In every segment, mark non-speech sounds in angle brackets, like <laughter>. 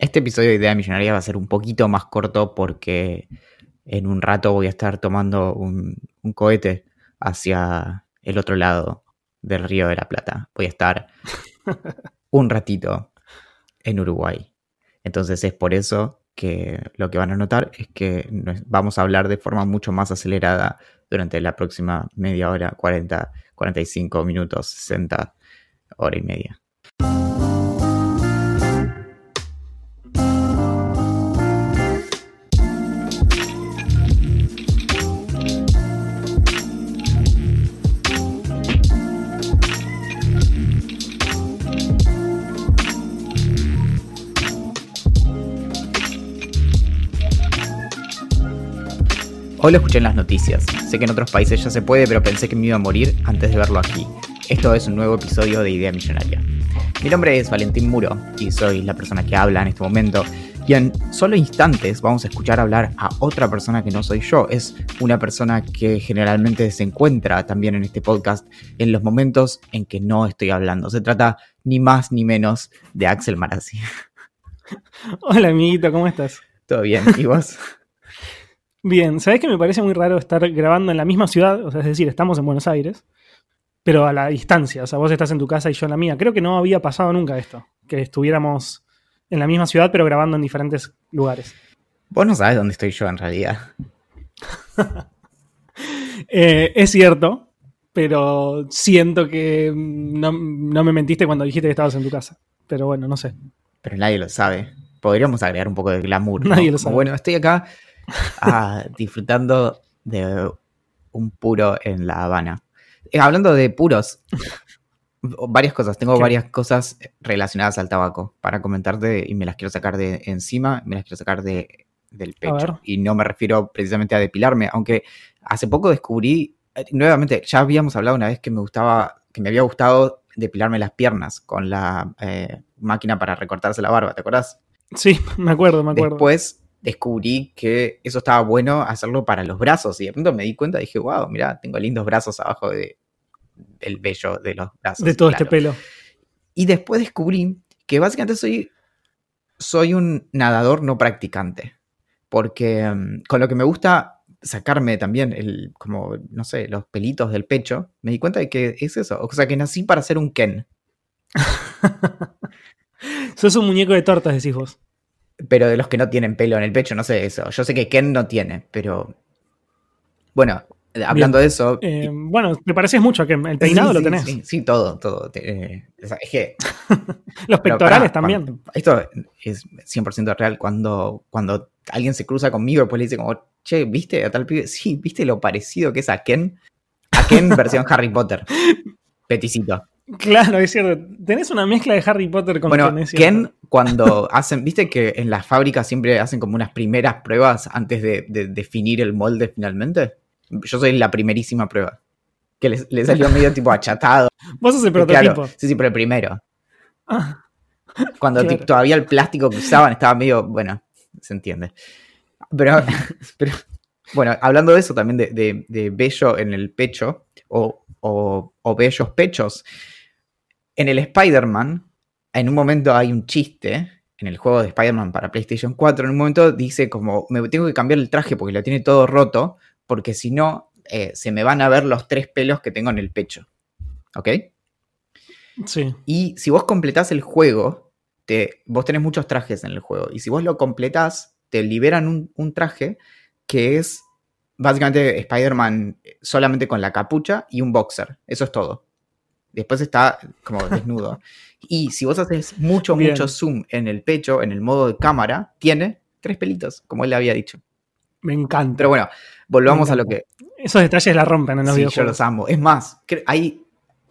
Este episodio de Idea Millonaria va a ser un poquito más corto porque en un rato voy a estar tomando un, un cohete hacia el otro lado del Río de la Plata. Voy a estar <laughs> un ratito en Uruguay. Entonces es por eso que lo que van a notar es que nos- vamos a hablar de forma mucho más acelerada durante la próxima media hora, 40, 45 minutos, 60, hora y media. Hoy lo escuché en las noticias. Sé que en otros países ya se puede, pero pensé que me iba a morir antes de verlo aquí. Esto es un nuevo episodio de Idea Millonaria. Mi nombre es Valentín Muro y soy la persona que habla en este momento. Y en solo instantes vamos a escuchar hablar a otra persona que no soy yo. Es una persona que generalmente se encuentra también en este podcast en los momentos en que no estoy hablando. Se trata ni más ni menos de Axel Marazzi. <laughs> Hola, amiguito, ¿cómo estás? ¿Todo bien? ¿Y vos? <laughs> Bien, ¿sabés que me parece muy raro estar grabando en la misma ciudad? O sea, es decir, estamos en Buenos Aires, pero a la distancia. O sea, vos estás en tu casa y yo en la mía. Creo que no había pasado nunca esto, que estuviéramos en la misma ciudad, pero grabando en diferentes lugares. Vos no sabes dónde estoy yo en realidad. <laughs> Eh, es cierto, pero siento que no, no me mentiste cuando dijiste que estabas en tu casa. Pero bueno, no sé. Pero nadie lo sabe. Podríamos agregar un poco de glamour. ¿no? Nadie lo Como, sabe. Bueno, estoy acá <laughs> ah, disfrutando de un puro en La Habana. Eh, hablando de puros, varias cosas. Tengo ¿Qué? varias cosas relacionadas al tabaco para comentarte y me las quiero sacar de encima, me las quiero sacar de, del pecho. Y no me refiero precisamente a depilarme, aunque hace poco descubrí, eh, nuevamente, ya habíamos hablado una vez que me gustaba, que me había gustado depilarme las piernas con la eh, máquina para recortarse la barba, ¿te acordás? Sí, <laughs> me acuerdo, me acuerdo. Después descubrí que eso estaba bueno hacerlo para los brazos y de pronto me di cuenta y dije, wow, mira, tengo lindos brazos abajo de, del vello de los brazos. de todo este pelo. Y después descubrí que básicamente soy, soy un nadador no practicante. Porque mm, con lo que me gusta sacarme también el, como, no sé, los pelitos del pecho, me di cuenta de que es eso. O sea, que nací para ser un Ken. <laughs> Sos un muñeco de tortas, decís vos. Pero de los que no tienen pelo en el pecho, no sé eso. Yo sé que Ken no tiene, pero. Bueno, hablando de eso. Eh, bueno, te pareces mucho a que el peinado Sí, lo tenés. Sí, sí, todo, todo. Eh, es que <laughs> Los Pero pectorales también. cuando- esto es 100% real. Cuando, cuando alguien se cruza conmigo, después le dice como, che, ¿viste a tal pibe? Sí, ¿viste lo parecido que es a Ken? A Ken <laughs> versión Harry Potter. Peticito. Claro, es cierto. Tenés una mezcla de Harry Potter con Bueno, Ken. Ken, cuando hacen, ¿viste que en las fábricas siempre hacen como unas primeras pruebas antes de, de definir el molde finalmente? Yo soy la primerísima prueba. Que le, le salió medio <laughs> tipo achatado. Vos sos el Claro, prototipo. sí, sí, pero el primero. Ah, Cuando Claro. todavía el plástico que usaban estaba medio, bueno, se entiende. Pero, <laughs> pero bueno, hablando de eso también, de, de, de vello en el pecho o, o, o bellos pechos, en el Spider-Man, en un momento hay un chiste, en el juego de Spider-Man para PlayStation 4, en un momento dice como, me tengo que cambiar el traje porque lo tiene todo roto, porque si no, eh, se me van a ver los tres pelos que tengo en el pecho. ¿Ok? sí. Y si vos completás el juego, te, vos tenés muchos trajes en el juego. Y si vos lo completás, te liberan un, un traje que es básicamente Spider-Man solamente con la capucha y un boxer. Eso es todo. Después está como <laughs> desnudo. y si vos haces mucho, Bien. mucho zoom en el pecho, en el modo de cámara, tiene tres pelitos, como él le había dicho. Me encanta. Pero bueno, volvamos a lo que, Esos detalles la rompen en los Sí, yo videojuegos. los amo. Es más, hay.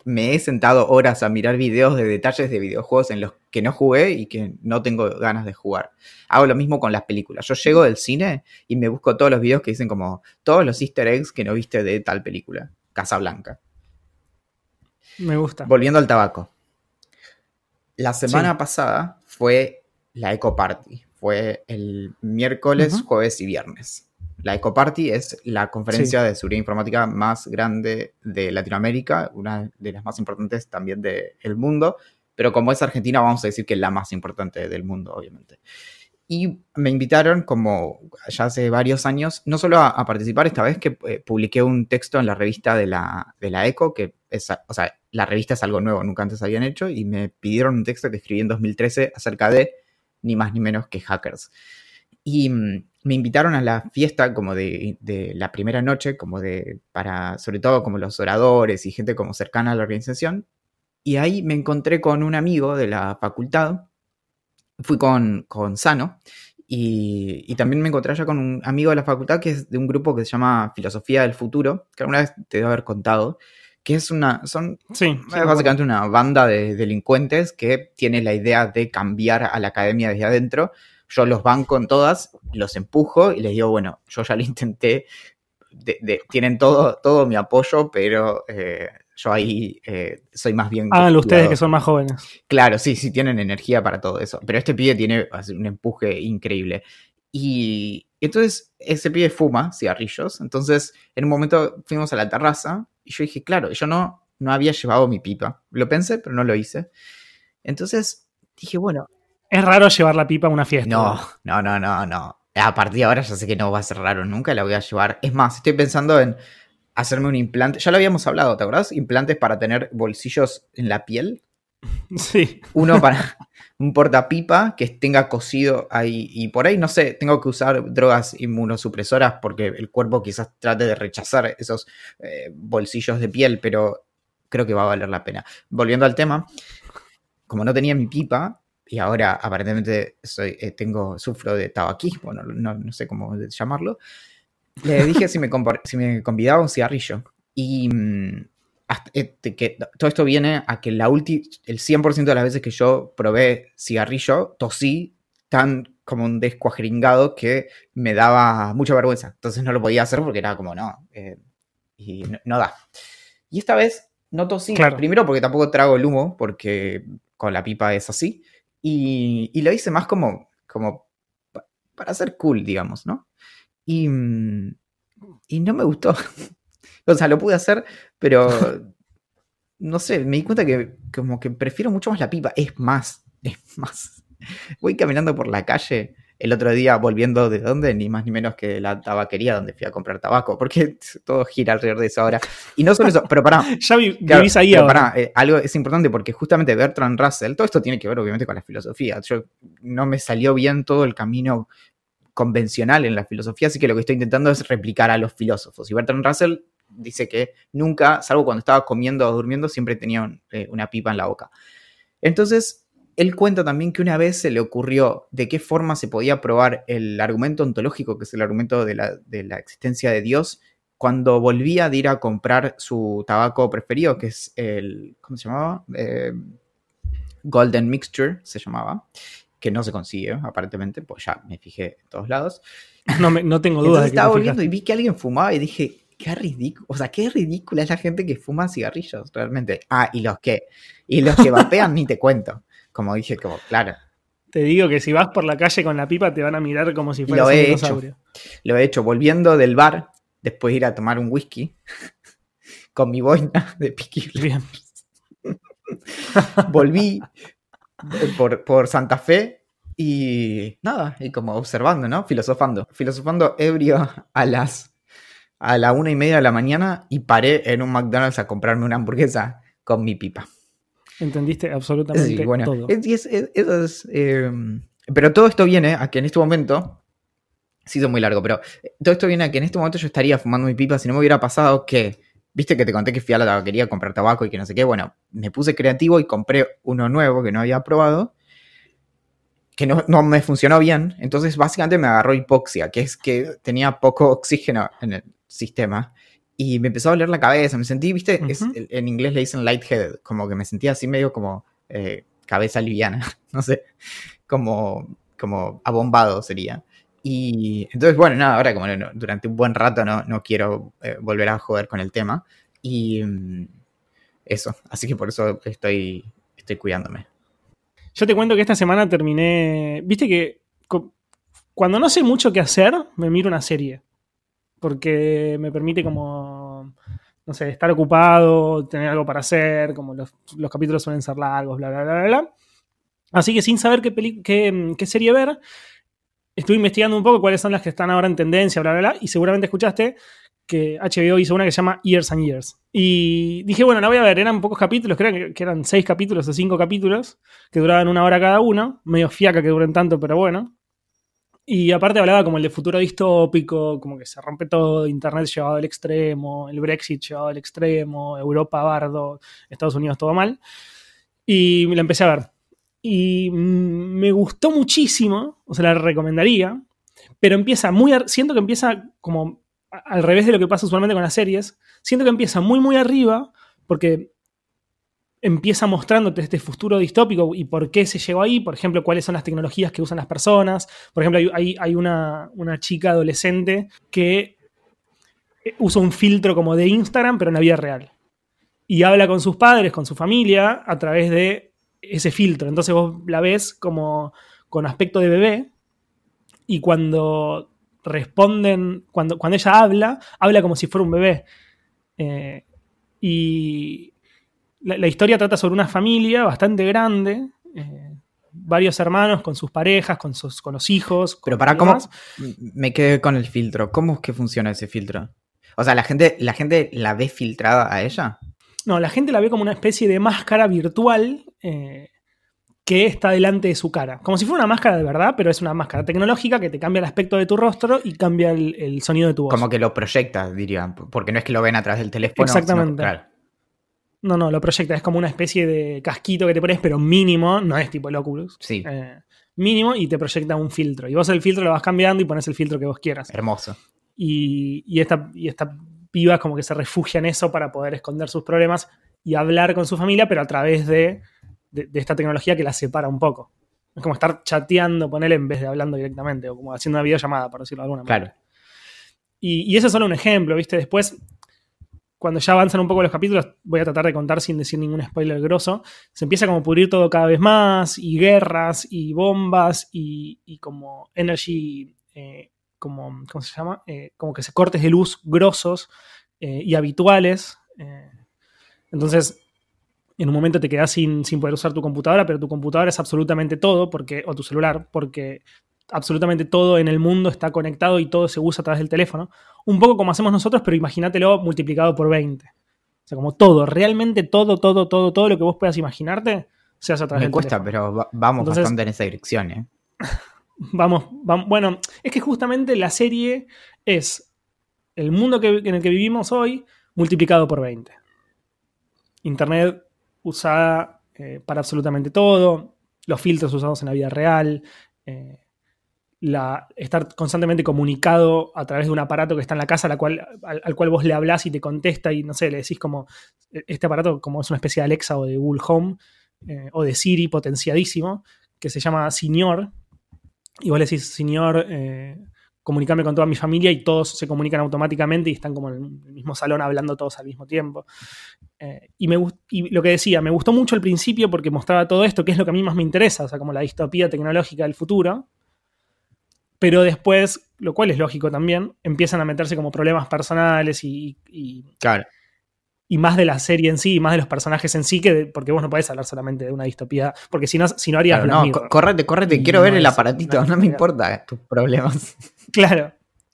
me he sentado horas a mirar videos de detalles de videojuegos en los que no jugué y que no tengo ganas de jugar. Hago lo mismo con las películas. Yo llego del cine y me busco todos los videos que dicen como todos los easter eggs que no viste de tal película. Casa Blanca. Me gusta. Volviendo al tabaco. La semana pasada fue la Eco Party. Fue el miércoles, jueves y viernes. La Eco Party es la conferencia de seguridad informática más grande de Latinoamérica, una de las más importantes también del mundo, pero como es Argentina vamos a decir que es la más importante del mundo, obviamente. Y me invitaron, como ya hace varios años, no solo a, participar, esta vez que eh, publiqué un texto en la revista de la, de la ECO, que es, o sea, la revista es algo nuevo, nunca antes habían hecho, y me pidieron un texto que escribí en 2013 acerca de ni más ni menos que hackers. Y mm, me invitaron a la fiesta como de, la primera noche, como de, para, sobre todo como los oradores y gente como cercana a la organización. Y ahí me encontré con un amigo de la facultad, fui con, con Sano, y, también me encontré allá con un amigo de la facultad que es de un grupo que se llama Filosofía del Futuro, que alguna vez te debo haber contado, que es una, son básicamente una banda de delincuentes que tiene la idea de cambiar a la academia desde adentro. Yo los banco en todas, los empujo y les digo, bueno, yo ya lo <laughs> intenté, tienen todo, todo mi apoyo, pero eh, yo ahí eh, soy más bien... Háganlo ustedes que son más jóvenes. Claro, sí, sí, tienen energía para todo eso, pero este pibe tiene un empuje increíble. Y entonces ese pibe fuma cigarrillos, entonces en un momento fuimos a la terraza y yo dije, claro, yo no, no había llevado mi pipa. Lo pensé, pero no lo hice. Entonces dije, bueno, es raro llevar la pipa a una fiesta. No, no, no, no, no. A partir de ahora ya sé que no va a ser raro nunca, la voy a llevar. Es más, estoy pensando en hacerme un implante. Ya lo habíamos hablado, ¿te acuerdas? Implantes para tener bolsillos en la piel. <laughs> Sí. Uno para un portapipa que tenga cosido ahí. Y por ahí, no sé, tengo que usar drogas inmunosupresoras porque el cuerpo quizás trate de rechazar esos eh, bolsillos de piel, pero creo que va a valer la pena. Volviendo al tema, como no tenía mi pipa, y ahora aparentemente soy, eh, tengo, sufro de tabaquismo, no, sé cómo llamarlo, le dije si, me si me convidaba un cigarrillo. Y mm, este, que todo esto viene a que la el 100% de las veces que yo probé cigarrillo, tosí tan como un descuajringado que me daba mucha vergüenza. Entonces no lo podía hacer porque era como, no, eh, y no, da. Y esta vez no tosí, primero porque tampoco trago el humo, porque con la pipa es así. Y, lo hice más como, como para ser cool, digamos, ¿no? Y, mm, y no me gustó. <laughs> o sea, lo pude hacer, pero no sé, me di cuenta que como que prefiero mucho más la pipa. Es más, es más. Voy caminando por la calle el otro día volviendo de dónde, ni más ni menos que de la tabaquería donde fui a comprar tabaco, porque <laughs> todo gira alrededor de eso ahora. Y no solo eso, pero pará. <laughs> ya vivís ahí ahora. Pará, eh, algo es importante porque justamente Bertrand Russell, todo esto tiene que ver obviamente con la filosofía. Yo no me salió bien todo el camino convencional en la filosofía, así que lo que estoy intentando es replicar a los filósofos. Y Bertrand Russell dice que nunca, salvo cuando estaba comiendo o durmiendo, siempre tenía eh, una pipa en la boca. Entonces, él cuenta también que una vez se le ocurrió de qué forma se podía probar el argumento ontológico, que es el argumento de la, existencia de Dios, cuando volvía de ir a comprar su tabaco preferido, que es el, ¿cómo se llamaba? Eh, Golden Mixture se llamaba, que no se consigue aparentemente, pues ya me fijé en todos lados. No, no tengo dudas. Estaba volviendo y vi que alguien fumaba y dije, qué ridículo, o sea, qué ridícula es la gente que fuma cigarrillos, realmente. Ah, y los que, y los que vapean ni te cuento como dije, como, claro. Te digo que si vas por la calle con la pipa te van a mirar como si fueras un dinosaurio. Lo he hecho. Volviendo del bar, después de ir a tomar un whisky, con mi boina de. Bien. Volví <laughs> por, por Santa Fe y nada, y como observando, ¿no? Filosofando. Filosofando ebrio a las a la una y media de la mañana y paré en un McDonald's a comprarme una hamburguesa con mi pipa. Entendiste absolutamente todo. Em, pero todo esto viene a que en este momento. Sí, es muy largo, pero eh, todo esto viene a que en este momento yo estaría fumando mi pipa si no me hubiera pasado que. Viste que te conté que fui a la tabaquería a comprar tabaco y que no sé qué. Bueno, me puse creativo y compré uno nuevo que no había probado. Que no, no me funcionó bien. Entonces, básicamente me agarró hipoxia, que es que tenía poco oxígeno en el sistema y me empezó a doler la cabeza, me sentí, viste, es- en inglés le dicen lightheaded, como que me sentía así medio como eh, cabeza liviana, <laughs> no sé, como, como abombado sería. Y entonces, bueno, nada, ahora como no- durante un buen rato no, no quiero eh, volver a joder con el tema. Y mm, eso, así que por eso estoy, estoy cuidándome. Yo te cuento que esta semana terminé. Viste que cuando no sé mucho qué hacer, me miro una serie. Porque me permite como. No sé, estar ocupado, tener algo para hacer, como los, los capítulos suelen ser largos, bla, bla, bla, bla. Así que sin saber qué, peli- qué, qué serie ver, estuve investigando un poco cuáles son las que están ahora en tendencia, bla, y seguramente escuchaste que HBO hizo una que se llama Years and Years. Y dije, bueno, la voy a ver, eran pocos capítulos, creo que, que eran seis capítulos o cinco capítulos, que duraban una hora cada uno, medio fiaca que duren tanto, pero bueno. Y aparte hablaba como el de futuro distópico, como que se rompe todo, Internet llevado al extremo, el Brexit llevado al extremo, Europa bardo, Estados Unidos todo mal. Y la empecé a ver. Y mm, me gustó muchísimo, o sea, la recomendaría, pero empieza muy, siento que empieza como al revés de lo que pasa usualmente con las series, siento que empieza muy, muy arriba, porque empieza mostrándote este futuro distópico y por qué se llegó ahí, por ejemplo, cuáles son las tecnologías que usan las personas. Por ejemplo, hay, hay- hay una, una chica adolescente que eh, usa un filtro como de Instagram, pero en la vida real. Y habla con sus padres, con su familia, a través de ese filtro. Entonces vos la ves como con aspecto de bebé y cuando responden, cuando, cuando ella habla, habla como si fuera un bebé. Eh, y la, la historia trata sobre una familia bastante grande, eh, varios hermanos con sus parejas, con, sus, con los hijos. con Pero para cómo me quedé con el filtro. ¿Cómo es que funciona ese filtro? O sea, la gente, la gente la ve filtrada a ella. No, la gente la ve como una especie de máscara virtual eh, que está delante de su cara. Como si fuera una máscara de verdad, pero es una máscara tecnológica que te cambia el aspecto de tu rostro y cambia el, el sonido de tu voz. Como que lo proyecta, diría. Porque no es que lo ven a través del teléfono. sino- Exactamente. claro. No, no, lo proyecta. Es como una especie de casquito que te pones, pero mínimo. No es tipo el Oculus. Sí, Eh, mínimo y te proyecta un filtro. Y vos el filtro lo vas cambiando y pones el filtro que vos quieras. hermoso. Y, y esta, y esta piba como que se refugia en eso para poder esconder sus problemas y hablar con su familia, pero a través de, de- de esta tecnología que la separa un poco. Es como estar chateando, ponerle en vez de hablando directamente, o como haciendo una videollamada, por decirlo de alguna manera. Claro. Y, y ese es solo un ejemplo, ¿viste? Después, cuando ya avanzan un poco los capítulos, voy a tratar de contar sin decir ningún spoiler grosso, se empieza como a pudrir todo cada vez más, y guerras, y bombas, y, y como energy, eh, como, ¿cómo se llama? Eh, como que se cortes de luz grosos eh, y habituales. entonces, en un momento te quedas sin, sin poder usar tu computadora, pero tu computadora es absolutamente todo, porque, o tu celular, porque absolutamente todo en el mundo está conectado y todo se usa a través del teléfono. Un poco como hacemos nosotros, pero imagínatelo multiplicado por 20. O sea, como todo, realmente todo, todo, todo, todo lo que vos puedas imaginarte se hace a través Me del cuesta, teléfono. pero va- vamos Entonces- bastante en esa dirección, ¿eh? <laughs> Vamos, vam- bueno, es que justamente la serie es el mundo que- en el que vivimos hoy multiplicado por 20. Internet usada eh, para absolutamente todo, los filtros usados en la vida real, eh, la, estar constantemente comunicado a través de un aparato que está en la casa, cual, al, al cual vos le hablás y te contesta y no sé, le decís como, este aparato como es una especie de Alexa o de Google Home eh, o de Siri potenciadísimo, que se llama Señor, y vos le decís, señor, comunicame con toda mi familia y todos se comunican automáticamente y están como en el mismo salón hablando todos al mismo tiempo. Eh, y, me, y lo que decía, me gustó mucho al principio porque mostraba todo esto, que es lo que a mí más me interesa, o sea, como la distopía tecnológica del futuro. Pero después, lo cual es lógico también, empiezan a meterse como problemas personales y, y- Claro. y más de la serie en sí, y más de los personajes en sí, que de- porque vos no podés hablar solamente de una distopía, porque si no, si no harías Claro, no, correte, correte, Y quiero no ver el aparatito, no me importa tus problemas. Claro.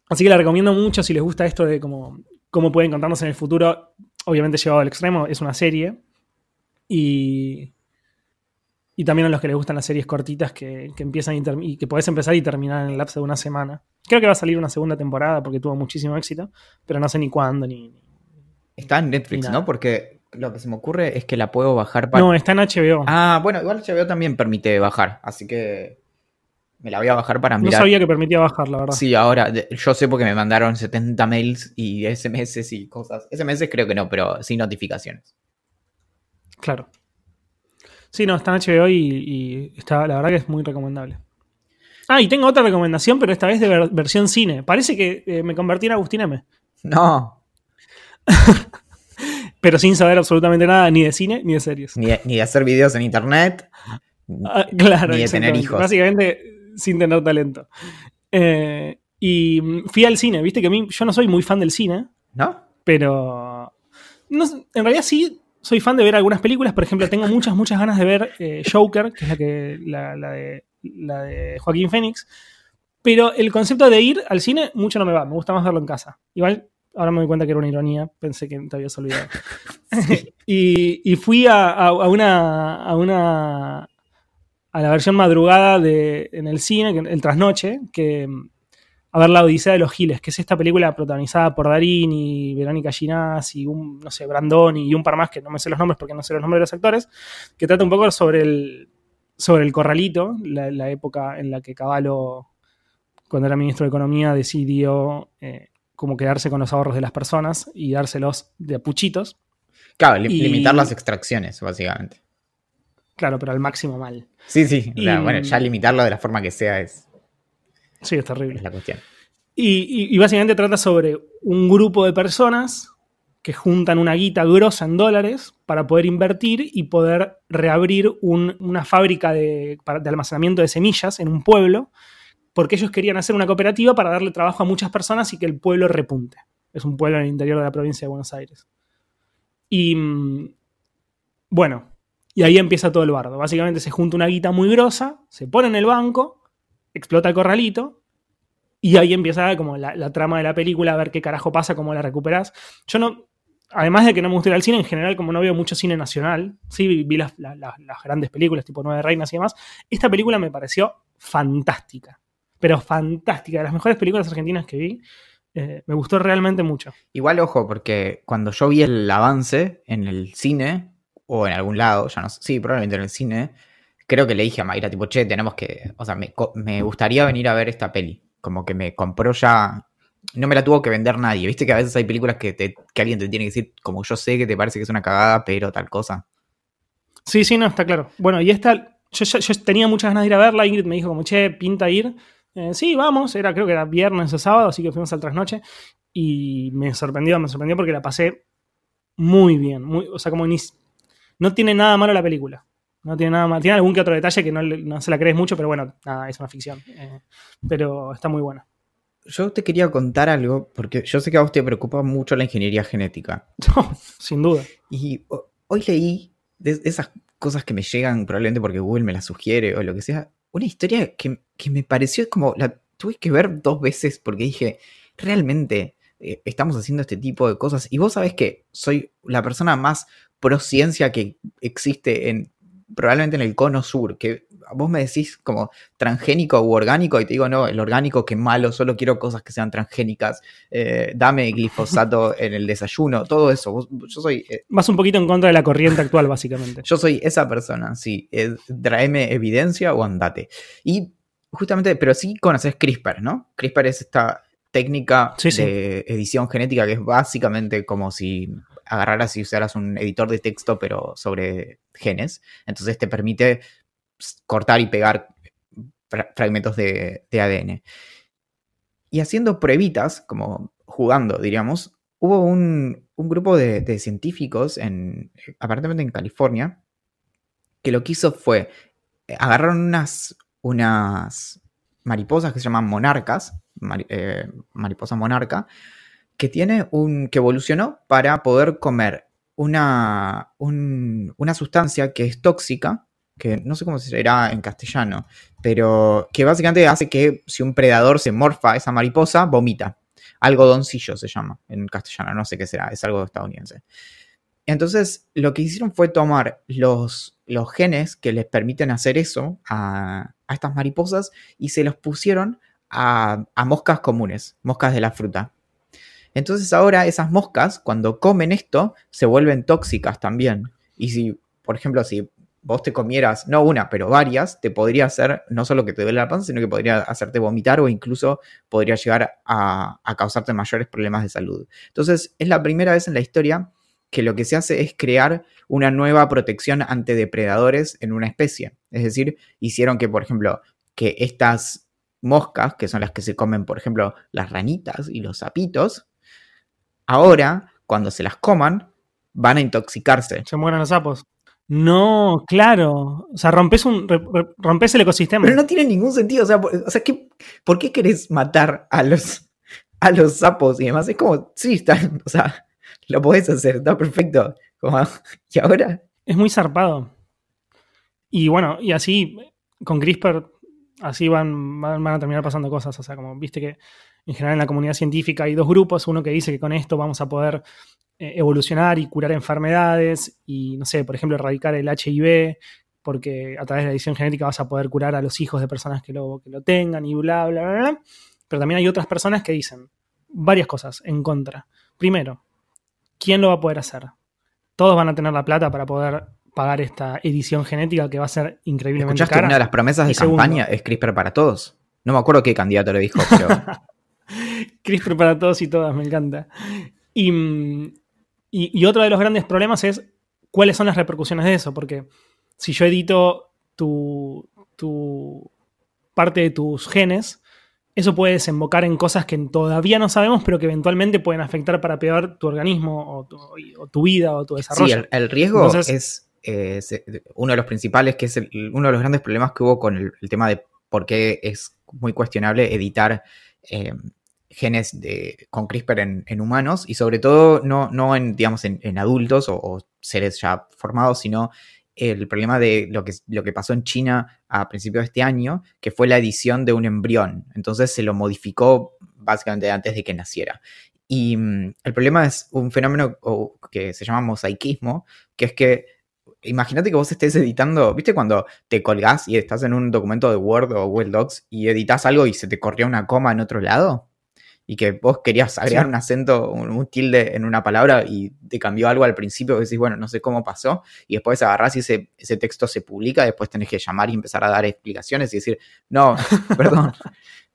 Así que la recomiendo mucho si les gusta esto de cómo, cómo pueden contarnos en el futuro. Obviamente llevado al extremo, es una serie. Y, y también a los que les gustan las series cortitas que, que empiezan y, y que podés empezar y terminar en el lapso de una semana. Creo que va a salir una segunda temporada porque tuvo muchísimo éxito, pero no sé ni cuándo ni. ni- Está en Netflix. ¿no? Porque lo que se me ocurre es que la puedo bajar para... No, está en HBO. Ah, bueno, igual HBO también permite bajar, así que Me la voy a bajar para No mirar. sabía que permitía bajar, la verdad. Sí, ahora, yo sé porque me mandaron 70 mails y <laughs> SMS y cosas. SMS creo que no, pero sí notificaciones. Claro. Sí, no, está en HBO y, y está, la verdad que es muy recomendable. Ah, y tengo otra recomendación, pero esta vez de ver- versión cine. Parece que eh, me convertí en Agustín M. No, <laughs> Pero sin saber absolutamente nada ni de cine ni de series. ni de, ni de hacer videos en internet. Ah, claro, Ni de tener hijos. Básicamente sin tener talento. Eh, y fui al cine, viste que a mí yo no soy muy fan del cine, ¿No? pero no en realidad sí soy fan de ver algunas películas. Por ejemplo, tengo muchas, muchas ganas de ver eh, Joker, que es la, que, la, la de, la de Joaquín Phoenix. Pero el concepto de ir al cine mucho no me va, me gusta más verlo en casa. Igual, ahora me doy cuenta que era una ironía, pensé que te habías olvidado. <laughs> <laughs> y, y fui a, a- a una, a una a la versión madrugada de, en el cine, que- el trasnoche, que a ver La Odisea de los Giles, que es esta película protagonizada por Darín y Verónica Ginás y un, no sé, Brandoni y un par más que no me sé los nombres porque no sé los nombres de los actores, que trata un poco sobre el, sobre el corralito, la, la época en la que Caballo, cuando era ministro de Economía, decidió eh, como quedarse con los ahorros de las personas y dárselos de puchitos. Claro, Y- limitar las extracciones, básicamente. Claro, pero al máximo mal. Sí, sí. bueno, ya limitarlo de la forma que sea es, Sí, es terrible. es la cuestión. Y, y- y básicamente trata sobre un grupo de personas que juntan una guita grosa en dólares para poder invertir y poder reabrir un- una fábrica de almacenamiento de semillas en un pueblo, porque ellos querían hacer una cooperativa para darle trabajo a muchas personas y que el pueblo repunte. Es un pueblo en el interior de la provincia de Buenos Aires. Y mm, bueno, y ahí empieza todo el bardo. Básicamente se junta una guita muy grosa, se pone en el banco, explota el corralito y ahí empieza como la, trama de la película, a ver qué carajo pasa, cómo la recuperás. Yo no, además de que no me gusta ir al cine, en general, como no veo mucho cine nacional, sí vi las, la- la- las grandes películas, tipo Nueve Reinas y demás, esta película me pareció fantástica. Pero fantástica, de las mejores películas argentinas que vi. Eh, me gustó realmente mucho. Igual, ojo, porque cuando yo vi el avance en el cine, o en algún lado, ya no sé, sí, probablemente en el cine, creo que le dije a Mayra, tipo, che, tenemos que, o sea, me, me gustaría venir a ver esta peli. Como que me compró ya, no me la tuvo que vender nadie. Viste que a veces hay películas que, te- que alguien te tiene que decir, como yo sé que te parece que es una cagada, pero tal cosa. Sí, sí, no, está claro. Bueno, y esta, yo, yo- yo tenía muchas ganas de ir a verla. Ingrid me dijo como, che, pinta ir. Eh, sí, vamos, era, creo que era viernes o sábado, así que fuimos al trasnoche. Y me sorprendió, me sorprendió porque la pasé muy bien. Muy, o sea, como ni, no tiene nada malo la película. No tiene nada malo. Tiene algún que otro detalle que no, no se la crees mucho, pero bueno, nada, es una ficción. Eh, pero está muy buena. Yo te quería contar algo, porque yo sé que a vos te preocupa mucho la ingeniería genética. <laughs> Sin duda. Y ho- hoy leí de esas cosas que me llegan, probablemente porque Google me las sugiere o lo que sea, una historia que, que me pareció como, la tuve que ver dos veces porque dije, realmente eh, estamos haciendo este tipo de cosas. Y vos sabés que soy la persona más pro ciencia que existe en probablemente en el cono sur, que vos me decís como transgénico u orgánico y te digo, no, el orgánico que malo, solo quiero cosas que sean transgénicas, eh, dame glifosato <laughs> en el desayuno, todo eso. Vos- yo soy eh, Vas un poquito en contra de la corriente actual, básicamente. <laughs> yo soy esa persona, sí. eh, tráeme evidencia o andate. Y justamente, pero sí conoces CRISPR, ¿no? CRISPR es esta técnica Sí, sí. de edición genética que es básicamente como si agarraras y usaras un editor de texto, pero sobre genes. Entonces te permite cortar y pegar fra- fragmentos de, ADN. Y haciendo pruebitas, como jugando, diríamos, hubo un, un grupo de, científicos, en, aparentemente en California, que lo que hizo fue, eh, agarraron unas, unas mariposas que se llaman monarcas, eh, mariposa monarca, que tiene un, que evolucionó para poder comer una, un- una sustancia que es tóxica, que no sé cómo se dirá en castellano, pero que básicamente hace que si un predador se morfa esa mariposa, vomita. Algodoncillo se llama en castellano, no sé qué será, es algo estadounidense. Entonces, lo que hicieron fue tomar los, los genes que les permiten hacer eso a, a estas mariposas y se los pusieron a, a moscas comunes, moscas de la fruta. Entonces ahora esas moscas, cuando comen esto, se vuelven tóxicas también. Y si, por ejemplo, si vos te comieras, no una, pero varias, te podría hacer no solo que te duele la panza, sino que podría hacerte vomitar o incluso podría llegar a, causarte mayores problemas de salud. Entonces, es la primera vez en la historia que lo que se hace es crear una nueva protección ante depredadores en una especie. Es decir, hicieron que, por ejemplo, que estas moscas, que son las que se comen, por ejemplo, las ranitas y los sapitos, ahora, cuando se las coman, van a intoxicarse. Se mueren los sapos. No, claro. O sea, rompes, un, rompes el ecosistema. Pero no tiene ningún sentido. O sea, por, o sea ¿qué, ¿por qué querés matar a los, a los sapos y demás? Es como, sí, está, o sea, lo podés hacer, está perfecto. Como, ¿Y ahora? Es muy zarpado. Y bueno, y así, con CRISPR, así van, van, van a terminar pasando cosas. O sea, como viste que en general en la comunidad científica hay dos grupos, uno que dice que con esto vamos a poder eh, evolucionar y curar enfermedades y, no sé, por ejemplo, erradicar el HIV, porque a través de la edición genética vas a poder curar a los hijos de personas que lo, que lo tengan y bla, bla, bla, bla. Pero también hay otras personas que dicen varias cosas en contra. Primero, ¿quién lo va a poder hacer? Todos van a tener la plata para poder pagar esta edición genética que va a ser increíblemente ¿Escuchaste cara. una de las promesas de Y segundo- campaña es CRISPR para todos. No me acuerdo qué candidato lo dijo, pero <laughs> CRISPR para todos y todas, me encanta. Y, y- y otro de los grandes problemas es cuáles son las repercusiones de eso, porque si yo edito tu, tu parte de tus genes, eso puede desembocar en cosas que todavía no sabemos, pero que eventualmente pueden afectar para peor tu organismo o tu, o tu vida o tu sí, desarrollo. el, el riesgo Entonces- es eh, uno de los principales, que es el- uno de los grandes problemas que hubo con el, el tema de por qué es muy cuestionable editar eh, genes de, con CRISPR en, humanos y sobre todo no, no en, digamos, en, adultos o, seres ya formados, sino el problema de lo que, lo que pasó en China a principios de este año, que fue la edición de un embrión. Entonces se lo modificó básicamente antes de que naciera. Y mm, el problema es un fenómeno que se llama mosaicismo, que es que imagínate que vos estés editando, ¿viste cuando te colgás y estás en un documento de Word o Google Docs y editas algo y se te corrió una coma en otro lado? Y que vos querías agregar Sí. un acento, un, un tilde en una palabra y te cambió algo al principio, que decís, bueno, no sé cómo pasó, y después agarrás y ese, ese texto se publica, después tenés que llamar y empezar a dar explicaciones y decir, no, <laughs> perdón.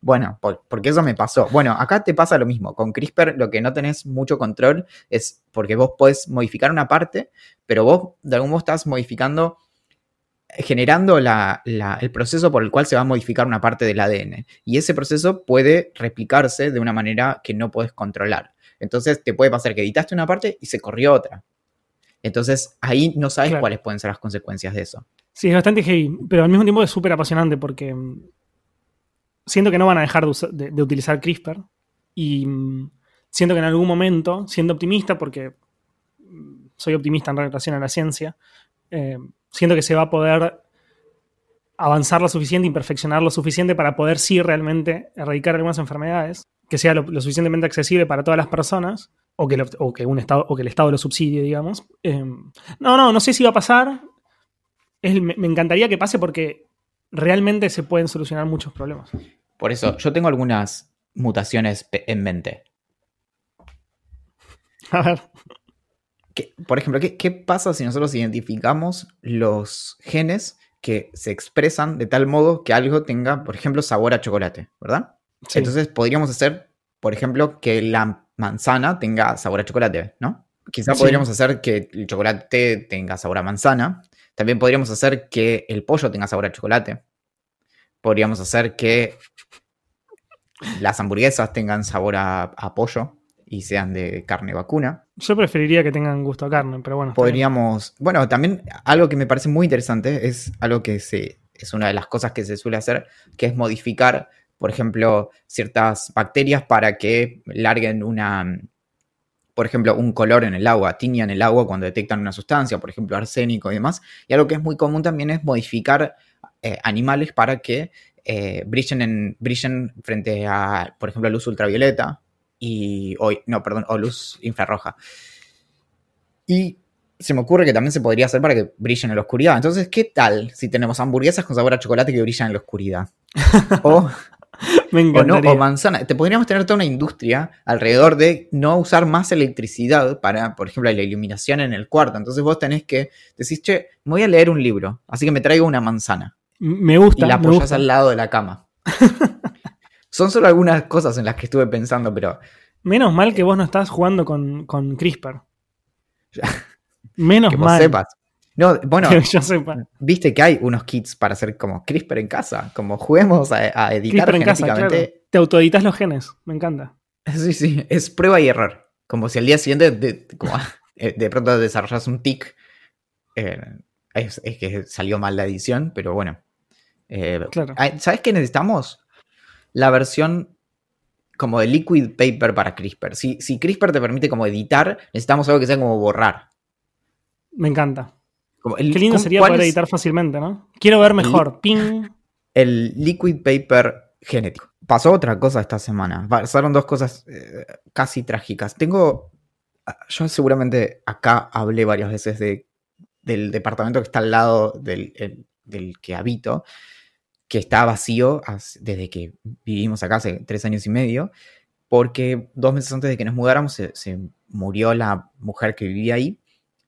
Bueno, por- porque eso me pasó. Bueno, acá te pasa lo mismo. Con CRISPR lo que no tenés mucho control es porque vos podés modificar una parte, pero vos de algún modo estás modificando, generando la- la- el proceso por el cual se va a modificar una parte del ADN. Y ese proceso puede replicarse de una manera que no puedes controlar. Entonces te puede pasar que editaste una parte y se corrió otra. Entonces ahí no sabes Claro. cuáles pueden ser las consecuencias de eso. Sí, es bastante heavy, pero al mismo tiempo es súper apasionante porque mm, siento que no van a dejar de, usa- de- de utilizar CRISPR y mm, siento que en algún momento, siendo optimista, porque mm, soy optimista en relación a la ciencia, eh, siento que se va a poder avanzar lo suficiente y perfeccionar lo suficiente para poder sí realmente erradicar algunas enfermedades, que sea lo, lo suficientemente accesible para todas las personas. O que, lo- o que un estado, o que el Estado lo subsidie, digamos. Eh, no, no, no sé si va a pasar es- me, me encantaría que pase porque realmente se pueden solucionar muchos problemas. Por eso, yo tengo algunas mutaciones en mente. <laughs> A ver, ¿Qué- por ejemplo, ¿qué, qué pasa si nosotros identificamos los genes que se expresan de tal modo que algo tenga, por ejemplo, sabor a chocolate, ¿verdad? sí, Entonces podríamos hacer, por ejemplo, que la manzana tenga sabor a chocolate, ¿no? Quizás Sí. podríamos hacer que el chocolate tenga sabor a manzana. También podríamos hacer que el pollo tenga sabor a chocolate. Podríamos hacer que las hamburguesas tengan sabor a, a pollo y sean de carne vacuna. yo preferiría que tengan gusto a carne, pero bueno. bien. Podríamos, bueno, también algo que me parece muy interesante es algo que se, es una de las cosas que se suele hacer, que es modificar, por ejemplo, ciertas bacterias para que larguen una, por ejemplo, un color en el agua, tiñan el agua cuando detectan una sustancia, por ejemplo, arsénico y demás. Y algo que es muy común también es modificar eh, animales para que eh, brillen, en, brillen frente a, por ejemplo, luz ultravioleta y, o, no, perdón, o luz infrarroja. Y se me ocurre que también se podría hacer para que brillen en la oscuridad. Entonces, ¿qué tal si tenemos hamburguesas con sabor a chocolate que brillan en la oscuridad? <laughs> o Me O, no, encantaría. o manzana. Te podríamos tener toda una industria alrededor de no usar más electricidad para, por ejemplo, la iluminación en el cuarto. Entonces vos tenés que decir, che, me voy a leer un libro, así que me traigo una manzana. me gusta, y la apoyas al lado de la cama. <laughs> Son solo algunas cosas en las que estuve pensando, pero Menos mal que vos no estás jugando con, con CRISPR. Menos que vos mal. sepas. No, bueno, <laughs> Que yo sepa. viste que hay unos kits para hacer como CRISPR en casa, como juguemos a, a editar CRISPR en casa, claro. genéticamente. Te autoeditas los genes. Me encanta. <laughs> Sí, sí, es prueba y error. Como si al día siguiente de, como, <laughs> eh, de pronto desarrollas un tic. eh, es, es que salió mal la edición, pero bueno. Eh, Claro. ay, ¿Sabes qué necesitamos? La versión como de liquid paper para CRISPR. Si, si CRISPR te permite como editar, necesitamos algo que sea como borrar. Me encanta. Como el- Qué lindo ¿cómo- sería poder editar fácilmente, ¿no? Quiero ver mejor. Ping. El liquid paper genético. Pasó otra cosa esta semana. Pasaron dos cosas eh, casi trágicas. Tengo. Yo seguramente acá hablé varias veces de, del departamento que está al lado del, el- del que habito, que está vacío desde que vivimos acá hace tres años y medio, porque dos meses antes de que nos mudáramos se, se murió la mujer que vivía ahí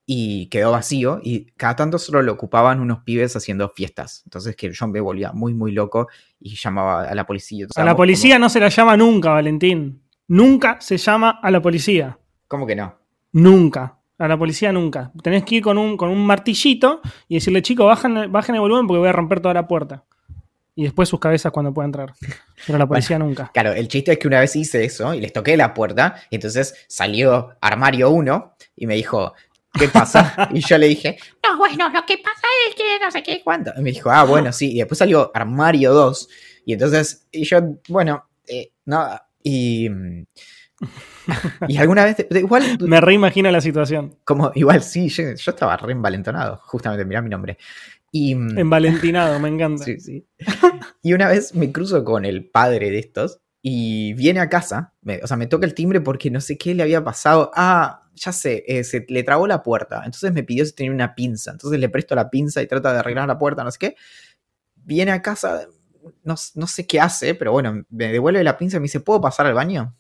y quedó vacío y cada tanto solo lo ocupaban unos pibes haciendo fiestas. Entonces que yo me volvía muy, muy loco y llamaba a la policía. Entonces, A la policía no se la llama nunca, Valentín. Nunca se llama a la policía. ¿Cómo, cómo que no? Nunca. A la policía nunca. Tenés que ir con un, con un martillito y decirle, chico, bajen, bajen el volumen porque voy a romper toda la puerta. Y después sus cabezas cuando pueda entrar. Pero la policía nunca. Claro, el chiste es que una vez hice eso y les toqué la puerta y entonces salió armario 1 y me dijo, ¿qué pasa? <laughs> y yo le dije, no, bueno, lo que pasa es que no sé qué cuánto. Y me dijo, ah, bueno, sí. Y después salió armario 2 y entonces, y yo, bueno, eh, no, y... <laughs> y alguna vez, igual, <laughs> Me reimagino la situación. como, igual sí, yo, yo estaba re envalentonado, justamente, mirá mi nombre. Y, mm, Envalentinado, me <laughs> encanta. Sí, sí. Y una vez me cruzo con el padre de estos y viene a casa, me- o sea, me toca el timbre porque no sé qué le había pasado. Ah, ya sé, eh, se le trabó la puerta. Entonces me pidió si tenía una pinza. Entonces le presto la pinza y trata de arreglar la puerta, no sé qué. Viene a casa, no, no sé qué hace, pero bueno, me devuelve la pinza y me dice, ¿puedo pasar al baño?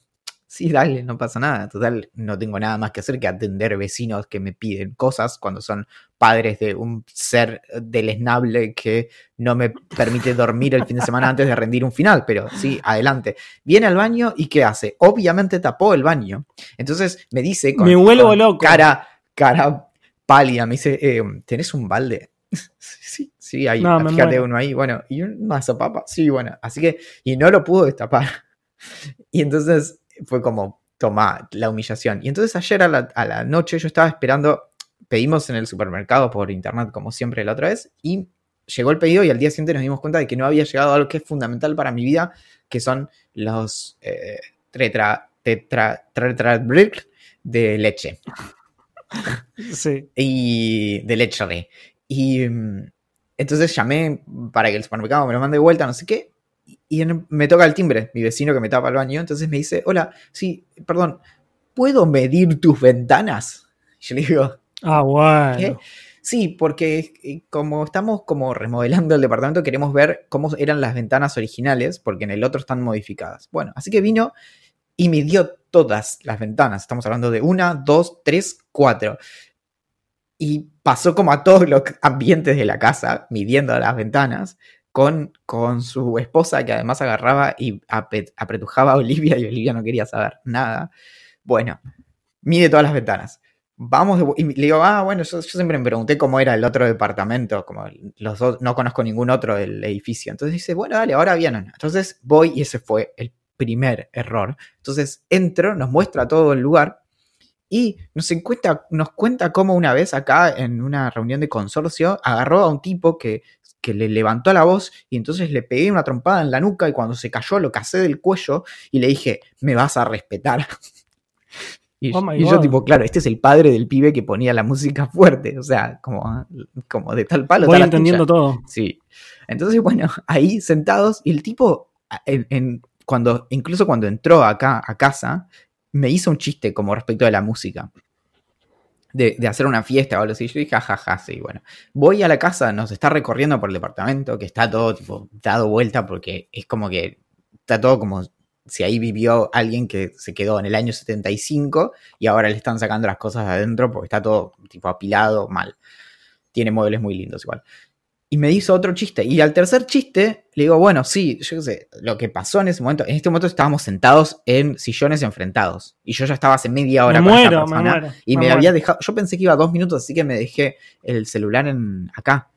Sí, dale, no pasa nada. Total, no tengo nada más que hacer que atender vecinos que me piden cosas cuando son padres de un ser deleznable que no me permite dormir el fin de semana antes de rendir un final. Pero sí, adelante. Viene al baño y ¿qué hace? Obviamente tapó el baño. Entonces me dice con, Me vuelvo con loco. cara, cara pálida, me dice, eh, ¿tenés un balde? <laughs> sí, sí, ahí, No, fíjate uno ahí. Bueno, ¿y un mazapapa? Sí, bueno. Así que, y no lo pudo destapar. <laughs> Y entonces fue como, toma la humillación. Y entonces ayer a la, a la noche yo estaba esperando, pedimos en el supermercado por internet como siempre la otra vez, y llegó el pedido y al día siguiente nos dimos cuenta de que no había llegado algo que es fundamental para mi vida, que son los eh, tetra, tetra, tetra, de leche. Sí. Y de leche. Y mm, entonces llamé para que el supermercado me lo mande de vuelta, no sé qué. Y me toca el timbre, mi vecino que me tapa el baño. Entonces me dice, hola, sí, perdón, ¿puedo medir tus ventanas? Y yo le digo, Ah, bueno. ¿Qué? Sí, porque eh, como estamos como remodelando el departamento, queremos ver cómo eran las ventanas originales, porque en el otro están modificadas. Bueno, así que vino y midió todas las ventanas. Estamos hablando de una, dos, tres, cuatro. Y pasó como a todos los ambientes de la casa, midiendo las ventanas, con, con su esposa, que además agarraba y apretujaba a Olivia, y Olivia no quería saber nada. Bueno, mide todas las ventanas vamos y le digo, ah, bueno, yo, siempre me pregunté cómo era el otro departamento, como los dos, no conozco ningún otro del edificio. Entonces dice, bueno, dale, ahora vienen. Entonces voy y ese fue el primer error. Entonces entro, nos muestra todo el lugar y nos cuenta, nos cuenta cómo una vez acá en una reunión de consorcio agarró a un tipo que, que le levantó la voz y entonces le pegué una trompada en la nuca y cuando se cayó lo casé del cuello y le dije, me vas a respetar. Y, Oh y yo tipo, claro, este es el padre del pibe que ponía la música fuerte, o sea, como, como de tal palo. Voy tal entendiendo todo. Sí. Entonces, bueno, ahí sentados, y el tipo, en, en- cuando, incluso cuando entró acá a casa, me hizo un chiste como respecto de la música. De, de hacer una fiesta o algo así. Yo dije, jajaja, sí, bueno. Voy a la casa, nos está recorriendo por el departamento, que está todo tipo dado vuelta porque es como que está todo como si ahí vivió alguien que se quedó en el año 75 y ahora le están sacando las cosas de adentro porque está todo tipo apilado mal. Tiene muebles muy lindos igual. Y me hizo otro chiste. Y al tercer chiste le digo, bueno, sí, yo qué sé, lo que pasó en ese momento, en este momento estábamos sentados en sillones enfrentados. Y yo ya estaba hace media hora Me con esta muero, me muero, Y me me, muero. había dejado, yo pensé que iba dos minutos, así que me dejé el celular en acá.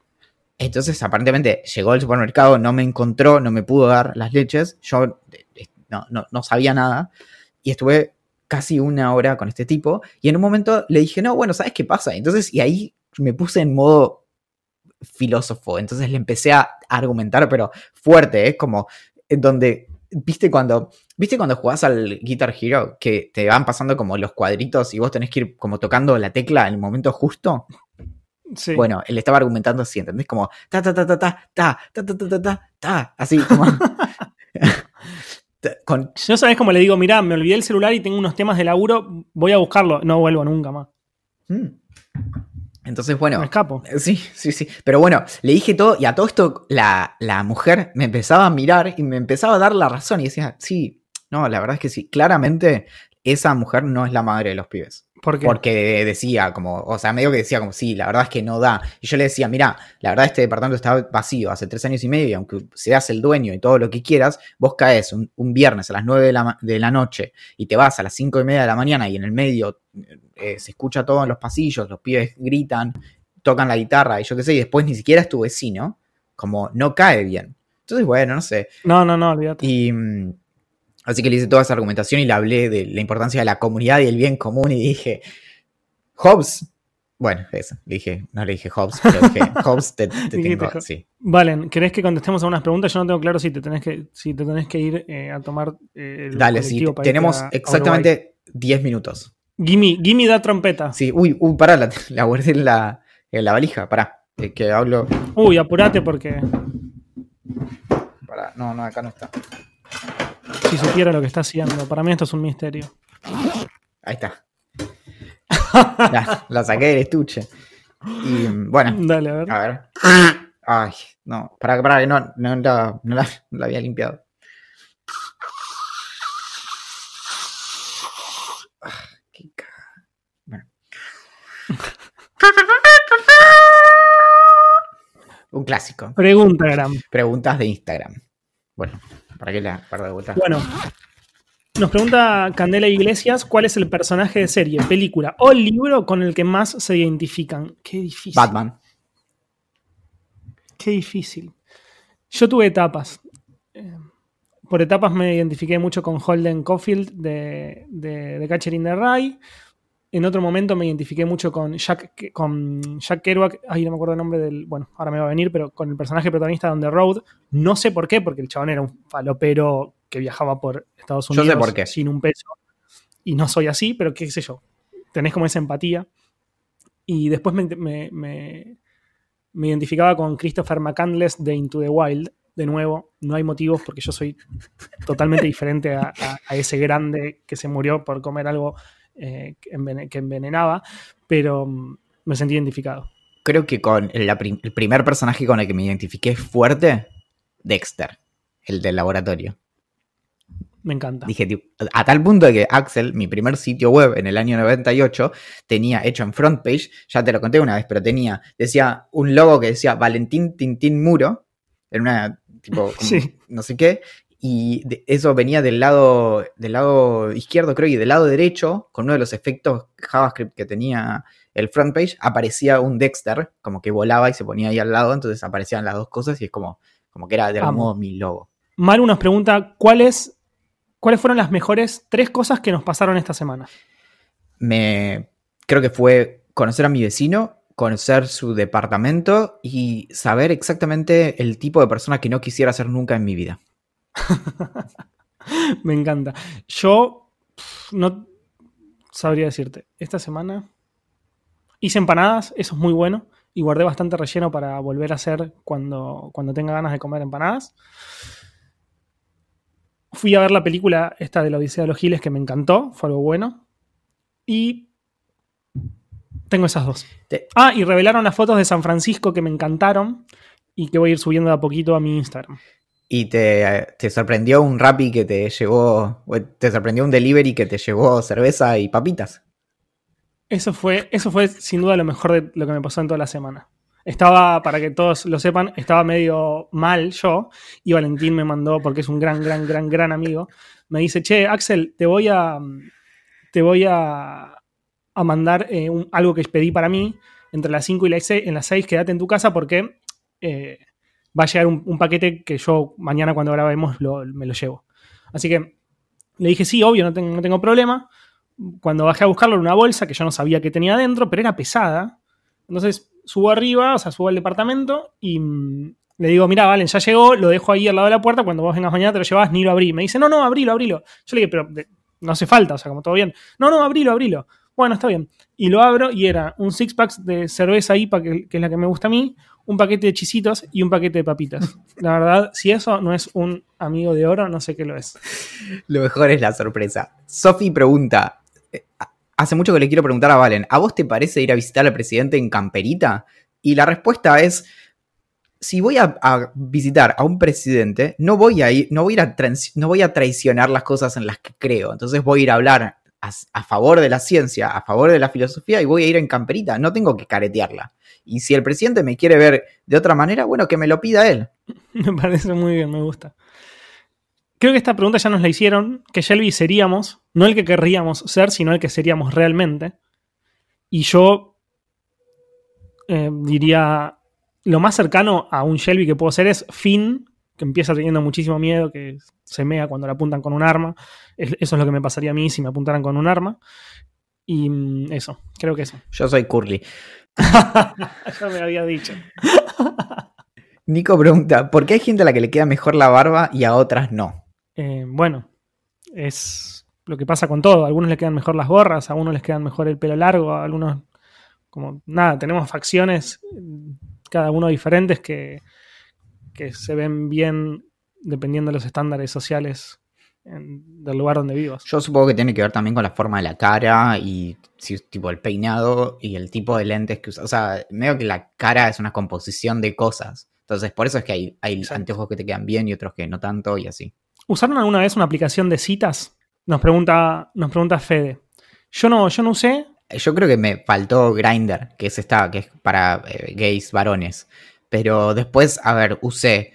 Entonces, aparentemente, llegó al supermercado, no me encontró, no me pudo dar las leches. Yo no, no, no sabía nada. Y estuve casi una hora con este tipo. Y en un momento le dije, no, bueno, ¿sabes qué pasa? Entonces, y ahí me puse en modo filósofo. Entonces le empecé a argumentar, pero fuerte, es como en donde, viste cuando, viste cuando jugás al Guitar Hero, que te van pasando como los cuadritos y vos tenés que ir como tocando la tecla en el momento justo. Sí. Bueno, él estaba argumentando así, ¿entendés? Como ta ta ta ta ta ta ta ta ta ta ta ta así como con Yo sabes como le digo, mirá, me olvidé el celular y tengo unos temas de laburo, voy a buscarlo. No vuelvo nunca más. Mm. Entonces, bueno, Me escapo. Sí, sí, sí. Pero bueno, le dije todo y a todo esto la, la mujer me empezaba a mirar y me empezaba a dar la razón y decía, sí, no, la verdad es que sí, claramente esa mujer no es la madre de los pibes. ¿Por qué? Porque decía como, o sea, medio que decía como, sí, la verdad es que no da. Y yo le decía, mira, la verdad este departamento está vacío hace tres años y medio y aunque seas el dueño y todo lo que quieras, vos caes un, un viernes a las nueve de la, de la noche y te vas a las cinco y media de la mañana y en el medio eh, se escucha todo en los pasillos, los pibes gritan, tocan la guitarra y yo qué sé, y después ni siquiera es tu vecino, como no cae bien. Entonces, bueno, no sé. No, no, no, olvídate. Y mm, así que le hice toda esa argumentación y le hablé de la importancia de la comunidad y el bien común y dije, Hobbes, bueno, eso, le dije, no le dije Hobbes, pero dije, <laughs> Hobbes te, te tengo, sí. Valen, ¿querés que contestemos a unas preguntas? Yo no tengo claro si te tenés que, si te tenés que ir eh, a tomar eh, el Dale, sí, para tenemos a- exactamente 10 minutos. Gimme, gimme da trompeta. Sí, uy, uy, pará, la, la guardé en la, en la valija, pará, eh, que hablo, Uy, apurate porque pará, no, no, acá no está. Si supiera lo que está haciendo. Para mí esto es un misterio. Ahí está. <laughs> la, la saqué del estuche. Y bueno, Dale, a ver. A ver. Ay, no. Para, para que no, no, la, no la- no la había limpiado. Qué. Bueno. Un clásico. Pregunta. Preguntas de Instagram. Bueno, para que la guardo de vuelta. Bueno, nos pregunta Candela Iglesias, ¿cuál es el personaje de serie, película o libro con el que más se identifican? Qué difícil. Batman. Qué difícil. Yo tuve etapas. Eh, Por etapas me identifiqué mucho con Holden Caulfield de, de, de Catcher in the Rye. En otro momento me identifiqué mucho con Jack, con Jack Kerouac. Ay, no me acuerdo el nombre del. Bueno, ahora me va a venir, pero con el personaje protagonista de On the Road. No sé por qué, porque el chabón era un falopero que viajaba por Estados Yo Unidos sé por qué. sin un peso. Y no soy así, pero qué sé yo. Tenés como esa empatía. Y después me, me- me- me identificaba con Christopher McCandless de Into the Wild. De nuevo, no hay motivos porque yo soy totalmente <laughs> diferente a, a- a ese grande que se murió por comer algo eh, que, envene- que envenenaba, pero mm, me sentí identificado. Creo que con el, la prim- el primer personaje con el que me identifiqué fuerte, Dexter, el del laboratorio. Me encanta. Dije, tipo, a tal punto de que Axel, mi primer sitio web en el año 98, tenía hecho en front page, ya te lo conté una vez, pero tenía, decía un logo que decía Valentín Tintín Muro, en una, tipo, como <laughs> Sí. no sé qué, y de- eso venía del lado, del lado izquierdo, creo, y del lado derecho, con uno de los efectos JavaScript que tenía el front page, aparecía un Dexter, como que volaba y se ponía ahí al lado, entonces aparecían las dos cosas y es como, como que era de algún modo mi logo. Maru nos pregunta, ¿cuáles, ¿cuáles fueron las mejores tres cosas que nos pasaron esta semana? me creo que fue conocer a mi vecino, conocer su departamento y saber exactamente el tipo de persona que no quisiera ser nunca en mi vida. <laughs> Me encanta. Yo no sabría decirte. Esta semana hice empanadas, eso es muy bueno. Y guardé bastante relleno para volver a hacer cuando, cuando tenga ganas de comer empanadas. Fui a ver la película esta de la Odisea de los Giles que me encantó, fue algo bueno. Y tengo esas dos. Te- Ah, y revelaron las fotos de San Francisco que me encantaron y que voy a ir subiendo de a poquito a mi Instagram. ¿Y te, te sorprendió un Rappi que te llevó, o te sorprendió un delivery que te llevó cerveza y papitas? Eso fue, eso fue sin duda lo mejor de lo que me pasó en toda la semana. Estaba, para que todos lo sepan, estaba medio mal yo y Valentín me mandó, porque es un gran, gran, gran, gran amigo, me dice, che, Axel, te voy a, te voy a, a mandar eh, algo que pedí para mí entre las 5 y las 6, en las 6 quédate en tu casa porque eh, va a llegar un, paquete que yo mañana cuando grabemos me lo llevo. Así que le dije, sí, obvio, no tengo, no tengo problema. Cuando bajé a buscarlo en una bolsa que yo no sabía que tenía adentro, pero era pesada. Entonces subo arriba, o sea, subo al departamento y mm, le digo, mira, Valen, ya llegó, lo dejo ahí al lado de la puerta, cuando vos vengas mañana te lo llevas, ni lo abrí. Me dice, no, no, abrilo, abrilo. Yo le dije, pero no hace falta, o sea, como todo bien. No, no, abrilo, abrilo. Bueno, está bien. Y lo abro y era un six pack de cerveza IPA, que, que es la que me gusta a mí, un paquete de chisitos y un paquete de papitas. <laughs> La verdad, si eso no es un amigo de oro, no sé qué lo es. Lo mejor es la sorpresa. Sofi pregunta, eh, hace mucho que le quiero preguntar a Valen, ¿a vos te parece ir a visitar al presidente en camperita? Y la respuesta es, si voy a, a visitar a un presidente, no voy a ir, no voy a, ir a trans- no voy a traicionar las cosas en las que creo. Entonces voy a ir a hablar a, favor de la ciencia, a favor de la filosofía y voy a ir en camperita. No tengo que caretearla. Y si el presidente me quiere ver de otra manera, bueno, que me lo pida él. <laughs> Me parece muy bien, me gusta. Creo que esta pregunta ya nos la hicieron, que Shelby seríamos, no el que querríamos ser, sino el que seríamos realmente. Y yo eh, diría, lo más cercano a un Shelby que puedo ser es Finn, que empieza teniendo muchísimo miedo, que se mea cuando le apuntan con un arma. Es- eso es lo que me pasaría a mí si me apuntaran con un arma. Y mm, eso, creo que eso. Yo soy Curly. <laughs> ya me había dicho. <laughs> Nico pregunta, ¿por qué hay gente a la que le queda mejor la barba y a otras no? Eh, bueno, es lo que pasa con todo. A algunos les quedan mejor las gorras, a unos les quedan mejor el pelo largo, a algunos, como nada, tenemos facciones, cada uno diferentes que, que se ven bien dependiendo de los estándares sociales en- del lugar donde vivas. Yo supongo que tiene que ver también con la forma de la cara y si, tipo el peinado y el tipo de lentes que usa. O sea, medio que la cara es una composición de cosas. Entonces, por eso es que hay, hay Exacto. anteojos que te quedan bien y otros que no tanto y así. ¿Usaron alguna vez una aplicación de citas? Nos pregunta, nos pregunta Fede. Yo no, yo no usé. Yo creo que me faltó Grinder, que es esta, que es para eh, gays varones. Pero después, a ver, usé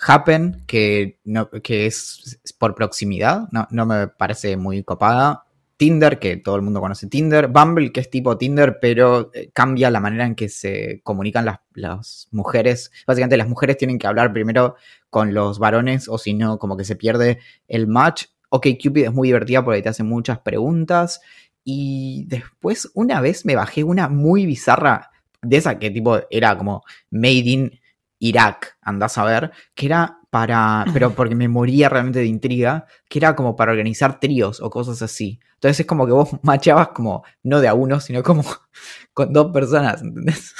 Happen, que, no, que es por proximidad, no, no me parece muy copada. Tinder, que todo el mundo conoce Tinder. Bumble, que es tipo Tinder, pero eh, cambia la manera en que se comunican las, las mujeres. Básicamente, las mujeres tienen que hablar primero con los varones, o si no, como que se pierde el match. Ok, Cupid es muy divertida porque te hace muchas preguntas. Y después, una vez me bajé una muy bizarra, de esa que tipo era como Made in Irak, andás a ver, que era para, pero <laughs> porque me moría realmente de intriga, que era como para organizar tríos o cosas así. Entonces es como que vos <laughs> machabas como, no de a uno, sino como <laughs> con dos personas, ¿entendés?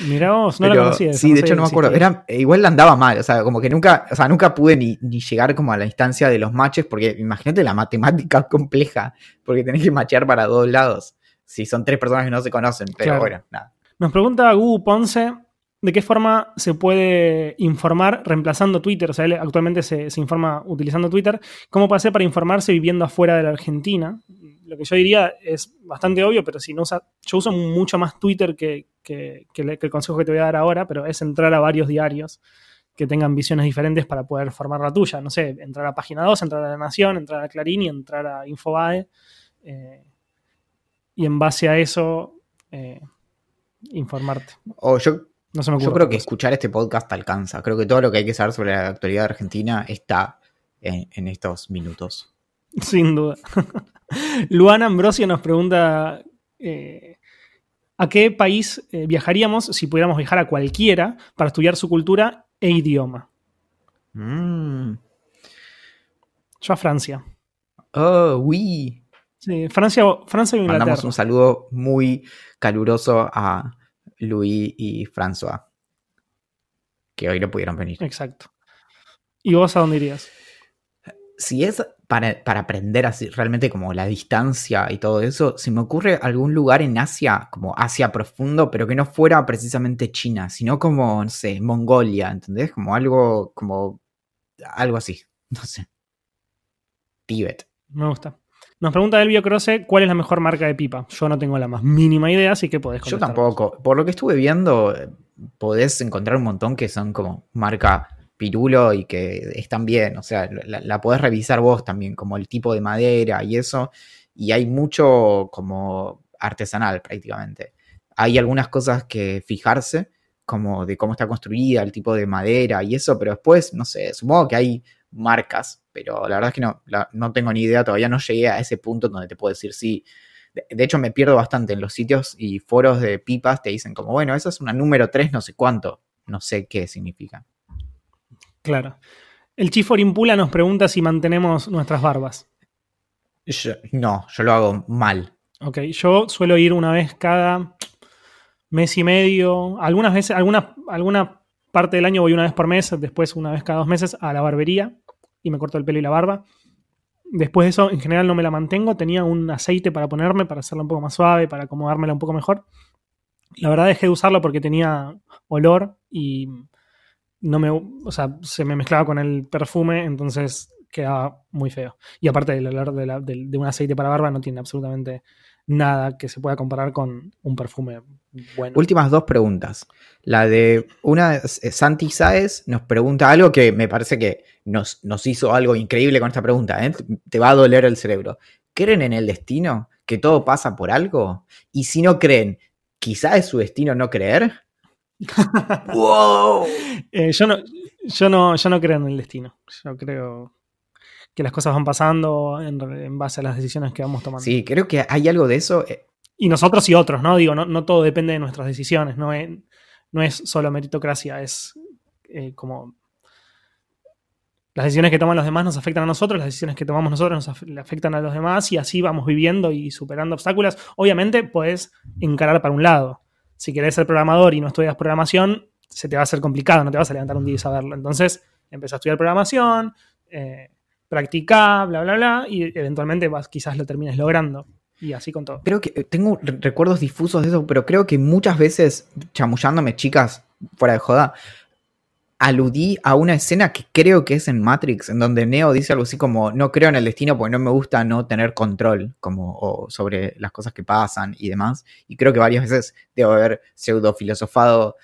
Mirá vos, no Pero, la conocía. sí, de hecho no me acuerdo. Era, eh, igual la andaba mal, o sea, como que nunca, o sea, nunca pude ni, ni llegar como a la instancia de los matches, porque imagínate la matemática compleja, porque tenés que machear para dos lados. Si son tres personas que no se conocen, pero Claro. bueno, nada. Nos pregunta Gu Ponce de qué forma se puede informar reemplazando Twitter. O sea, él actualmente se, se informa utilizando Twitter. ¿Cómo puede hacer para informarse viviendo afuera de la Argentina? Lo que yo diría es bastante obvio, pero si no usa. Yo uso mucho más Twitter que, que- que le- que el consejo que te voy a dar ahora, pero es entrar a varios diarios que tengan visiones diferentes para poder formar la tuya. No sé, entrar a Página 2, entrar a La Nación, entrar a Clarín y entrar a Infobae. eh, y en base a eso, eh, informarte. O yo, No se me ocurre. yo creo que escuchar este podcast alcanza. Creo que todo lo que hay que saber sobre la actualidad argentina está en, en estos minutos. <laughs> Sin duda. <laughs> Luana Ambrosio nos pregunta eh, ¿a qué país eh, viajaríamos si pudiéramos viajar a cualquiera para estudiar su cultura e idioma? Mm. Yo a Francia. Oh, oui. Sí, Francia, Francia o Inglaterra. Mandamos un saludo muy caluroso a Louis y François, que hoy no pudieron venir. Exacto. ¿Y vos a dónde irías? Si es para, para aprender así realmente como la distancia y todo eso, se me ocurre algún lugar en Asia, como Asia profundo, pero que no fuera precisamente China, sino como, no sé, Mongolia, ¿entendés? Como algo como algo así, <laughs> no sé. Tibet. Me gusta. Nos pregunta Elvio Croce cuál es la mejor marca de pipa. Yo no tengo la más mínima idea, así que podés Yo contestar. tampoco. Por lo que estuve viendo, podés encontrar un montón que son como marca pirulo y que están bien. O sea, la, la podés revisar vos también, como el tipo de madera y eso. Y hay mucho como artesanal prácticamente. Hay algunas cosas que fijarse, como de cómo está construida, el tipo de madera y eso, pero después, no sé, supongo que hay marcas, pero la verdad es que no, la- no tengo ni idea, todavía no llegué a ese punto donde te puedo decir sí. De, de hecho, me pierdo bastante en los sitios y foros de pipas, te dicen como, bueno, esa es una número 3, no sé cuánto, no sé qué significa. Claro. El Chifor Impula nos pregunta si mantenemos nuestras barbas. Yo- no, yo lo hago mal. Ok, yo suelo ir una vez cada mes y medio. Algunas veces, alguna, alguna parte del año voy una vez por mes, después una vez cada dos meses a la barbería y me corto el pelo y la barba. Después de eso, en general no me la mantengo. Tenía un aceite para ponerme, para hacerla un poco más suave, para acomodármela un poco mejor. La verdad dejé de usarlo porque tenía olor y no me, o sea, se me mezclaba con el perfume, entonces quedaba muy feo. Y aparte del olor de, la- del- de un aceite para barba no tiene absolutamente nada que se pueda comparar con un perfume bueno. Últimas dos preguntas. La de una, eh, Santi Saez nos pregunta algo que me parece que nos, nos hizo algo increíble con esta pregunta. ¿eh? Te va a doler el cerebro. ¿Creen en el destino? ¿Que todo pasa por algo? Y si no creen, ¿quizá es su destino no creer? <laughs> ¡Wow! Eh, yo, no, yo, no, yo no creo en el destino. Yo creo que las cosas van pasando en, en base a las decisiones que vamos tomando. Sí, creo que hay algo de eso. eh, Y nosotros y otros, ¿no? Digo, no, no todo depende de nuestras decisiones, no es, no es solo meritocracia, es eh, como las decisiones que toman los demás nos afectan a nosotros, las decisiones que tomamos nosotros nos afectan a los demás y así vamos viviendo y superando obstáculos. Obviamente puedes encarar para un lado. Si querés ser programador y no estudias programación, se te va a hacer complicado, no te vas a levantar un día y saberlo. Entonces, empezá a estudiar programación, eh, practicá, bla, bla, bla, y eventualmente vas, quizás lo termines logrando. Y así con todo. Creo que eh, tengo re- recuerdos difusos de eso, pero creo que muchas veces, chamullándome, chicas, fuera de joda, aludí a una escena que creo que es en Matrix, en donde Neo dice algo así como, no creo en el destino porque no me gusta no tener control como, o sobre las cosas que pasan y demás. Y creo que varias veces debo haber pseudo filosofado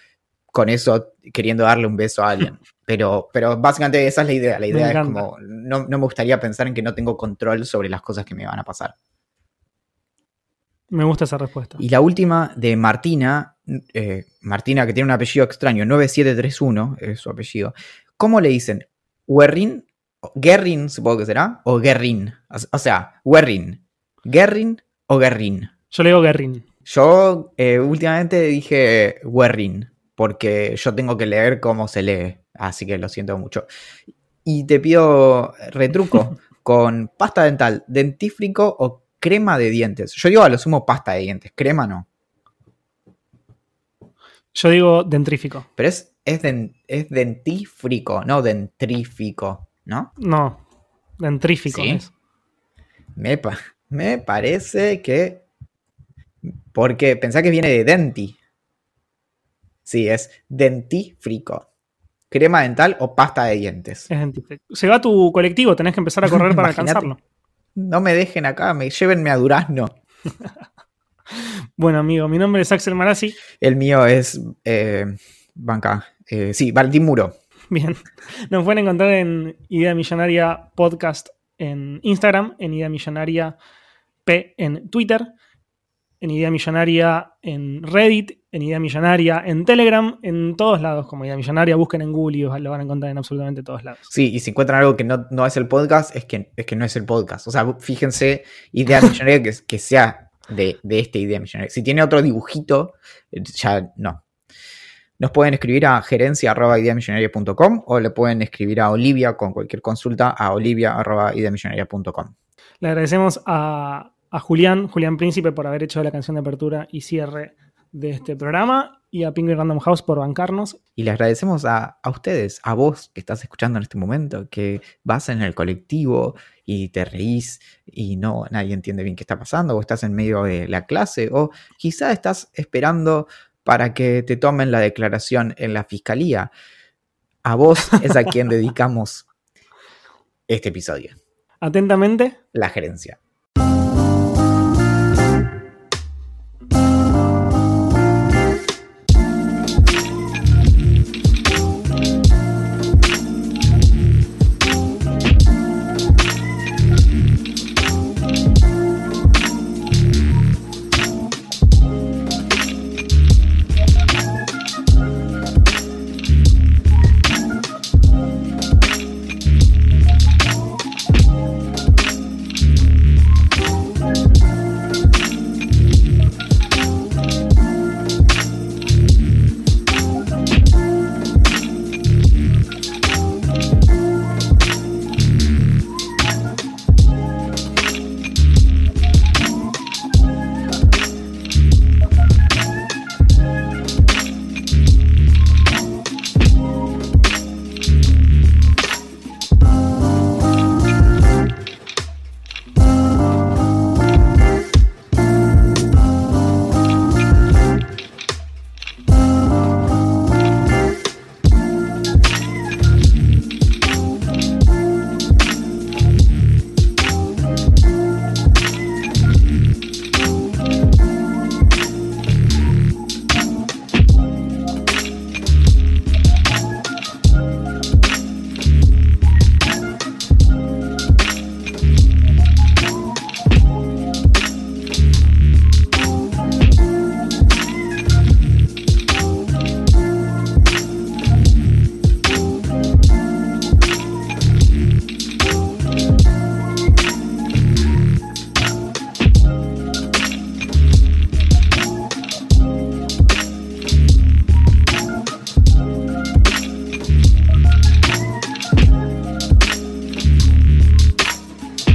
con eso, queriendo darle un beso a alguien. <laughs> Pero, pero básicamente esa es la idea. La idea es como, no, no me gustaría pensar en que no tengo control sobre las cosas que me van a pasar. Me gusta esa respuesta. Y la última de Martina, eh, Martina que tiene un apellido extraño, 9731 es su apellido. ¿Cómo le dicen? ¿Werrin? ¿Guerrin supongo que será? ¿O Guerrin? O o sea, Werrin. ¿Guerrin o Guerrin? Yo le digo Guerrin. Yo eh, últimamente dije Werrin, porque yo tengo que leer cómo se lee, así que lo siento mucho. Y te pido retruco <laughs> con pasta dental, dentífrico o crema de dientes. Yo digo a lo sumo pasta de dientes, crema no. Yo digo dentrífico. Pero es, es, den- es dentífrico, no dentrífico, ¿no? No, dentrífico ¿Sí? es. Me, pa- me parece que... Porque pensá que viene de denti. Sí, es dentífrico. Crema dental o pasta de dientes. Es dentífrico. Se va tu colectivo, tenés que empezar a correr para <laughs> alcanzarlo. No me dejen acá, me llévenme a Durazno. <laughs> Bueno, amigo, mi nombre es Axel Marazzi. El mío es... eh, banca. eh, sí, Valentín Muro. Bien. Nos pueden encontrar en Idea Millonaria Podcast en Instagram, en Idea Millonaria P en Twitter, en Idea Millonaria en Reddit, en Idea Millonaria en Telegram, en todos lados como Idea Millonaria. Busquen en Google y lo van a encontrar en absolutamente todos lados. Sí, y si encuentran algo que no, no es el podcast, es que, es que no es el podcast. O sea, fíjense, idea millonaria que, que sea de, de esta idea millonaria. Si tiene otro dibujito, ya no. Nos pueden escribir a gerencia.ideamillonaria.com o le pueden escribir a Olivia con cualquier consulta a olivia.ideamillonaria.com. Le agradecemos a, a Julián, Julián Príncipe, por haber hecho la canción de apertura y cierre de este programa y a Penguin Random House por bancarnos. Y le agradecemos a, a ustedes, a vos que estás escuchando en este momento, que vas en el colectivo y te reís y no nadie entiende bien qué está pasando, o estás en medio de la clase, o quizá estás esperando para que te tomen la declaración en la fiscalía. A vos es a quien <laughs> dedicamos este episodio. Atentamente. La gerencia.